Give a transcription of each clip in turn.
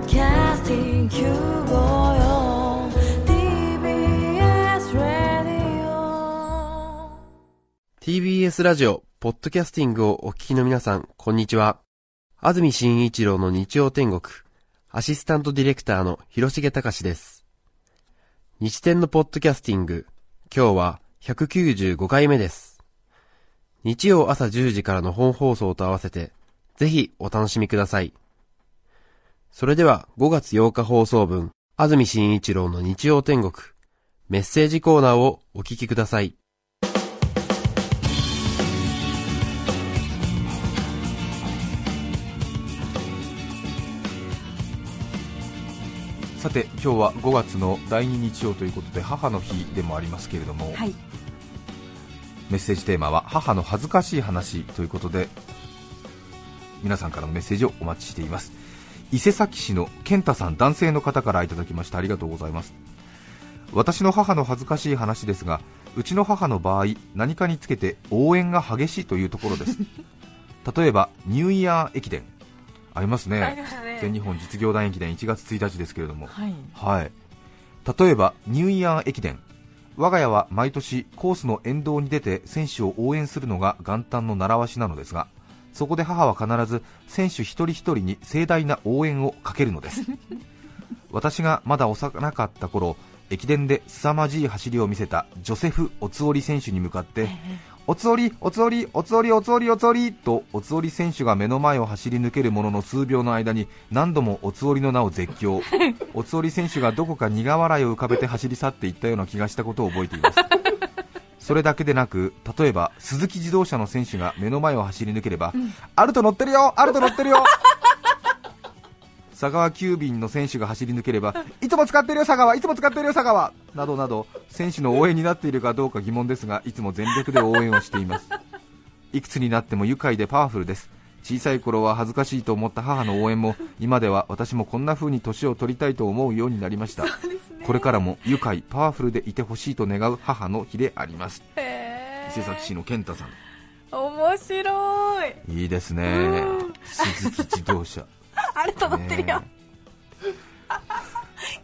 podcasting 954 TBS Radio TBS ラジオ、ポッドキャスティングをお聞きの皆さん、こんにちは。安住紳一郎の日曜天国、アシスタントディレクターの広重隆です。日天のポッドキャスティング、今日は195回目です。日曜朝10時からの本放送と合わせて、ぜひお楽しみください。それでは5月8日放送分、安住紳一郎の日曜天国、メッセージコーナーをお聞きください。さて今日は5月の第2日曜ということで母の日でもありますけれども、はい、メッセージテーマは母の恥ずかしい話ということで皆さんからのメッセージをお待ちしています伊勢崎市の健太さん男性の方からいただきました。ありがとうございます。私の母の恥ずかしい話ですがうちの母の場合何かにつけて応援が激しいというところです。例えばニューイヤー駅伝。ありますね。ね。全日本実業団駅伝1月1日ですけれども。はい、はい、例えばニューイヤー駅伝。我が家は毎年コースの沿道に出て選手を応援するのが元旦の習わしなのですがそこで母は必ず選手一人一人に盛大な応援をかけるのです。私がまだ幼かった頃駅伝で凄まじい走りを見せたジョセフ・オツオリ選手に向かっておつおり、おつおり、おつおり、おつおり、おつおりとおつおり選手が目の前を走り抜けるものの数秒の間に何度もおつおりの名を絶叫。おつおり選手がどこか苦笑いを浮かべて走り去っていったような気がしたことを覚えていますそれだけでなく例えば鈴木自動車の選手が目の前を走り抜ければ、アルト乗ってるよアルト乗ってるよ。佐川急便の選手が走り抜ければいつも使ってるよ佐川いつも使ってるよ佐川。などなど選手の応援になっているかどうか疑問ですがいつも全力で応援をしています。いくつになっても愉快でパワフルです。小さい頃は恥ずかしいと思った母の応援も今では私もこんな風に年を取りたいと思うようになりました、これからも愉快パワフルでいてほしいと願う母の日であります。へ伊勢崎市の健太さん。面白い。いいですね。鈴木自動車。あれと乗ってるよ、ね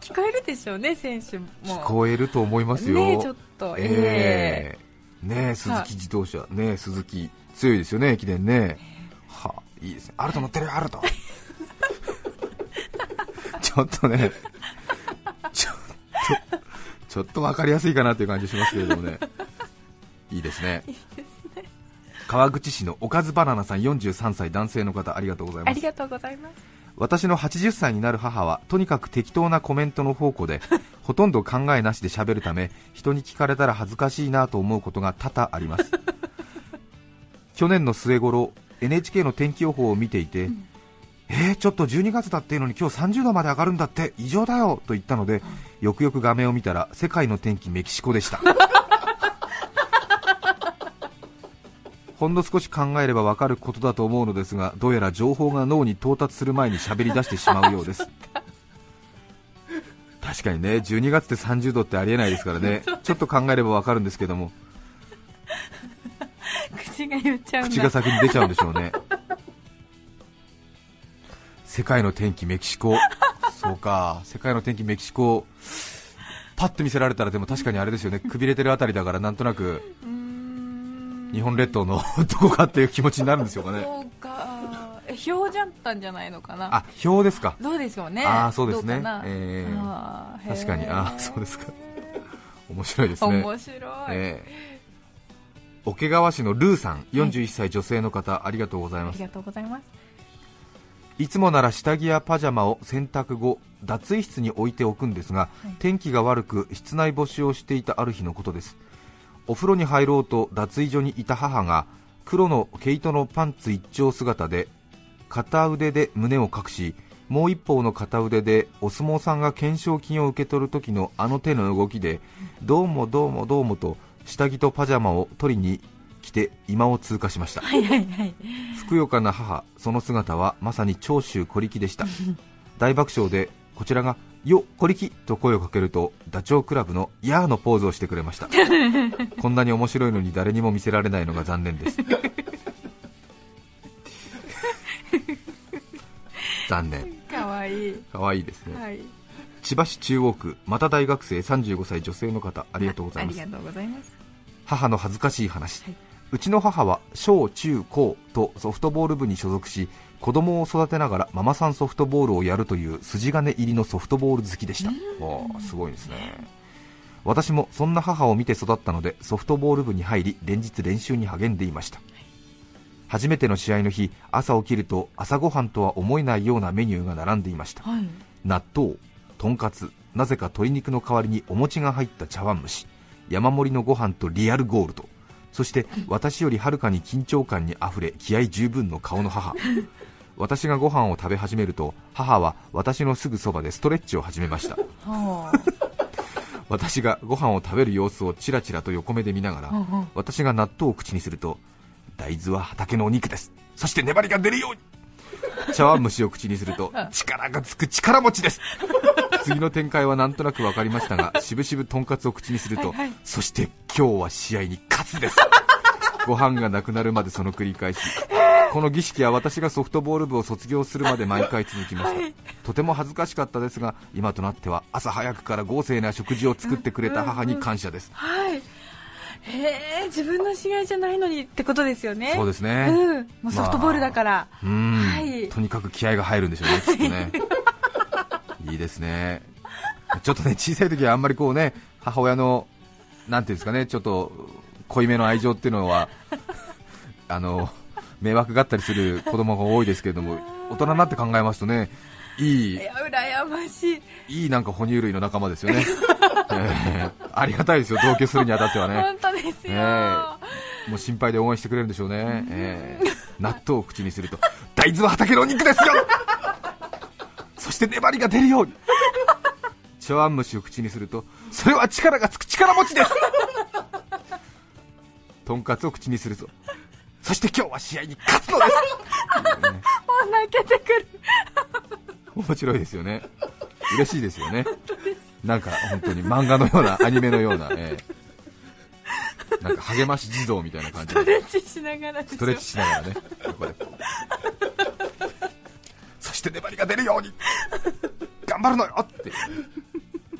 聞こえるでしょうね選手も。聞こえると思いますよ、ねえちょっと。ええ。ねえ鈴木自動車、ねえ鈴木強いですよね、駅伝ね、はあ、いいですね、アルト乗ってるよ、アルトちょっとね、ちょっと分かりやすいかなという感じしますけれども ね、いいですね。川口市のおかずバナナさん43歳男性の方ありがとうございます。ありがとうございます。私の80歳になる母はとにかく適当なコメントの宝庫でほとんど考えなしで喋るため人に聞かれたら恥ずかしいなと思うことが多々あります。去年の末頃 NHK の天気予報を見ていて、えー、ちょっと12月だっていうのに今日30度まで上がるんだって。異常だよ。と言ったのでよくよく画面を見たら世界の天気メキシコでした。ほんの少し考えればわかることだと思うのですがどうやら情報が脳に到達する前に喋り出してしまうようです。確かにね12月で30度ってありえないですからね。ちょっと考えればわかるんですけども。口が言っちゃう口が先に出ちゃうんでしょうね世界の天気メキシコ。そうか。世界の天気メキシコパッと見せられたらでも確かにあれですよね。くびれてるあたりだからなんとなく日本列島の どこかっていう気持ちになるんでしょうかね。そうか。え表じゃったんじゃないのかな？あ表ですか。どうでしょうね。あーそうですね。えー。確かに。あそうですか。面白いですね。面白い、ええ桶川市のルーさん41歳女性の方、ありがとうございます。ありがとうございますいつもなら下着やパジャマを洗濯後脱衣室に置いておくんですが、い。天気が悪く室内干しをしていたある日のことです。お風呂に入ろうと脱衣所にいた母が黒の毛糸のパンツ一丁姿で片腕で胸を隠しもう一方の片腕でお相撲さんが懸賞金を受け取る時のあの手の動きでどうもどうもどうもと下着とパジャマを取りに来て今を通過しました。はいはいはい。ふくよかな母その姿はまさに長州小力でした。大爆笑でこちらが「よ小力」と声をかけるとダチョウ倶楽部の「やー」のポーズをしてくれました。こんなに面白いのに誰にも見せられないのが残念です。残念。かわいい。かわいいですね、はい。千葉市中央区また大学生35歳女性の方ありがとうございます。ありがとうございます。母の恥ずかしい話、はいうちの母は小中高とソフトボール部に所属し子供を育てながらママさんソフトボールをやるという筋金入りのソフトボール好きでした。わあすごいですね。私もそんな母を見て育ったのでソフトボール部に入り連日練習に励んでいました。初めての試合の日朝起きると朝ごはんとは思えないようなメニューが並んでいました。はい。納豆とんかつなぜか鶏肉の代わりにお餅が入った茶碗蒸し山盛りのご飯とリアルゴールドそして私よりはるかに緊張感にあふれ気合十分の顔の母。私がご飯を食べ始めると母は私のすぐそばでストレッチを始めました。は私がご飯を食べる様子をちらちらと横目で見ながら私が納豆を口にすると大豆は畑のお肉です。そして粘りが出るように。茶碗蒸しを口にすると力がつく力持ちです次の展開はなんとなく分かりましたがしぶしぶとんかつを口にすると、はいはい。そして今日は試合に勝つです。ご飯がなくなるまでその繰り返し。この儀式は私がソフトボール部を卒業するまで毎回続きました、とても恥ずかしかったですが今となっては朝早くから豪勢な食事を作ってくれた母に感謝です、はい。へえ自分の試合じゃないのにってことですよね。そうですね、うん。もうソフトボールだから、うーん、はい。とにかく気合が入るんでしょうね、きっとね。いいですね。ちょっとね、小さい時はあんまりこうね、母親の、なんていうんですかね、ちょっと濃いめの愛情っていうのは、あの、迷惑があったりする子供が多いですけれども、大人になって考えますとね、いいいや羨ましいいいなんか哺乳類の仲間ですよね、えーありがたいですよ、同居するにあたってはね。本当ですよ、えもう心配で応援してくれるんでしょうね、えー納豆を口にすると大豆は畑のお肉ですよそして粘りが出るように。茶碗蒸しを口にするとそれは力がつく力持ちです。とんかつを口にするとそして今日は試合に勝つのです、ねもう泣けてくる。面白いですよね。嬉しいですよね。なんか本当に漫画のようなアニメのような、えーなんか励まし地蔵みたいな感じで。ストレッチしながらですよ。ストレッチしながらね、して粘りが出るように、頑張るのよって、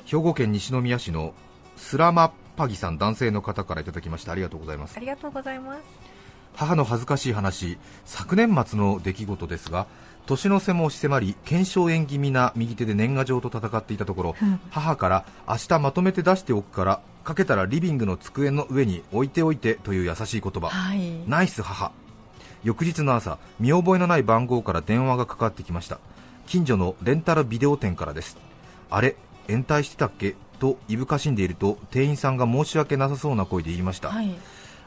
兵庫県西宮市のスラマッパギさん、男性の方からいただきました、ありがとうございます。あ。りがとうございます。母の恥ずかしい話、昨年末の出来事ですが、年の瀬も押し迫り、腱鞘炎気味な右手で年賀状と戦っていたところ、母から明日まとめて出しておくから、かけたらリビングの机の上に置いておいてという優しい言葉。はい。ナイス母翌日の朝見覚えのない番号から電話がかかってきました。近所のレンタルビデオ店からです。あれ延滞してたっけ？といぶかしんでいると店員さんが申し訳なさそうな声で言いました、はい。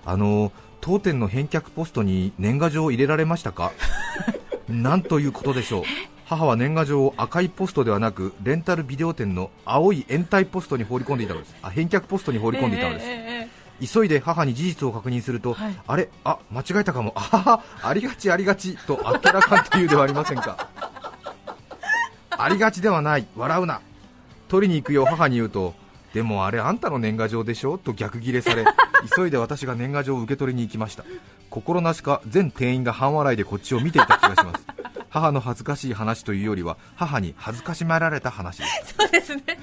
あの当店の返却ポストに年賀状を入れられましたか？なんということでしょう。母は年賀状を赤いポストではなくレンタルビデオ店の青い延滞ポストに放り込んでいたのです。あ返却ポストに放り込んでいたのです、ええええ急いで母に事実を確認すると、はい。あれ、あ間違えたかも、あはは、ありがち、ありがち。とあっけらかんというではありませんか、ありがちではない、笑うな、取りに行くよ母に言うと、でもあれ、あんたの年賀状でしょ？と逆ギレされ、急いで私が年賀状を受け取りに行きました、心なしか全店員が半笑いでこっちを見ていた気がします。母の恥ずかしい話というよりは母に恥ずかしめられた話です。そうですね。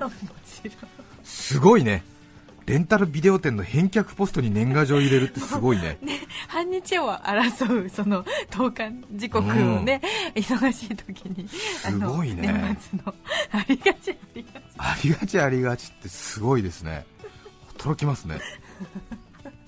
面白いすごいね。レンタルビデオ店の返却ポストに年賀状を入れるってすごい ね。半日を争うその投函時刻をね、忙しい時にすごいね。あの年末のありがちありがち。ありがちありがちってすごいですね。驚きますね。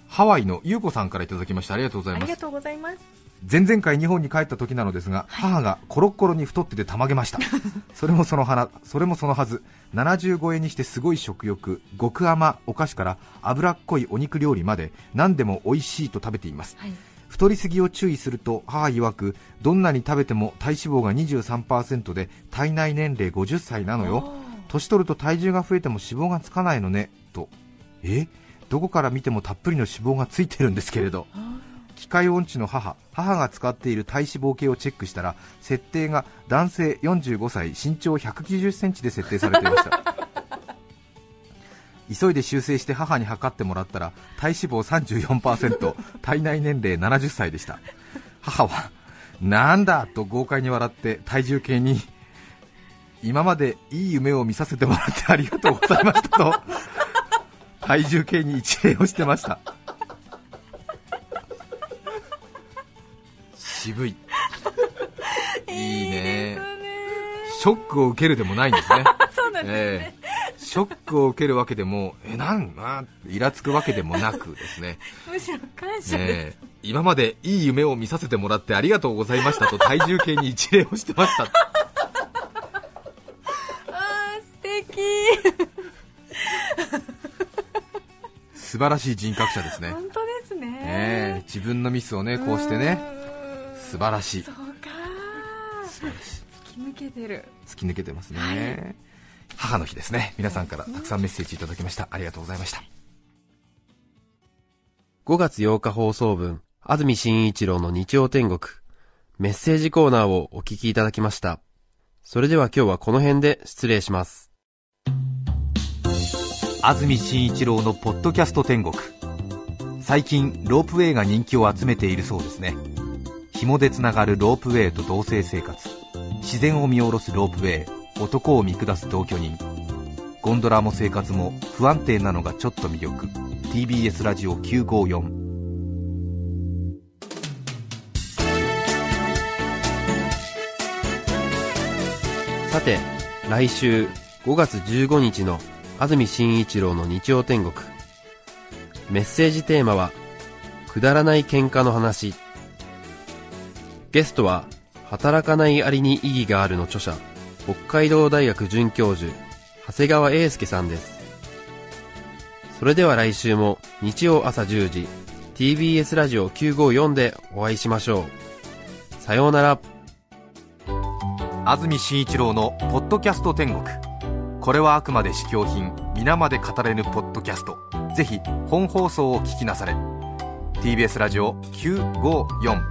ハワイのゆうこさんからいただきましたありがとうございます。ありがとうございます前々回日本に帰った時なのですが、母がコロッコロに太っててたまげました。それもその花それもそのはず。75円にしてすごい食欲。極甘お菓子から脂っこいお肉料理まで何でも美味しいと食べています。はい。太りすぎを注意すると母曰くどんなに食べても体脂肪が23%で体内年齢50歳なのよ。年取ると体重が増えても脂肪がつかないのね。と。え？どこから見てもたっぷりの脂肪がついてるんですけれど機械音痴の母。母が使っている体脂肪計をチェックしたら設定が男性45歳身長1 9 0センチで設定されていました。急いで修正して母に測ってもらったら体脂肪34%体内年齢70歳でした。母はなんだと豪快に笑って体重計に今までいい夢を見させてもらってありがとうございましたと体重計に一礼をしてました。渋い。いいね。ショックを受けるでもないんですね。そうなんですね、ええ。ショックを受けるわけでもえなんなイラつくわけでもなくですね。むしろ感謝です、ねえ。今までいい夢を見させてもらってありがとうございましたと体重計に一礼をしてました。あー素敵。素晴らしい人格者ですね。本当ですね。ねえ。自分のミスをねこうしてね素晴らしい。そうか突き抜けてる。突き抜けてますね、母の日ですね。皆さんからたくさんメッセージいただきました。ありがとうございました。5月8日放送分、安住紳一郎の日曜天国、メッセージコーナーをお聞きいただきました。それでは今日はこの辺で失礼します。安住紳一郎のポッドキャスト天国。最近ロープウェイが人気を集めているそうですね紐でつながるロープウェイと同性生活。自然を見下ろすロープウェイ。男を見下す同居人。ゴンドラも生活も不安定なのがちょっと魅力。TBS ラジオ954さて、来週5月15日の安住紳一郎の日曜天国。メッセージテーマは、くだらない喧嘩の話。ゲストは、働かないありに意義があるの著者、北海道大学准教授、長谷川英介さんです。それでは来週も日曜朝10時、TBS ラジオ954でお会いしましょう。さようなら。安住紳一郎の「ポッドキャスト天国」これはあくまで試供品皆まで語れぬポッドキャストぜひ本放送を聞きなされ TBS ラジオ954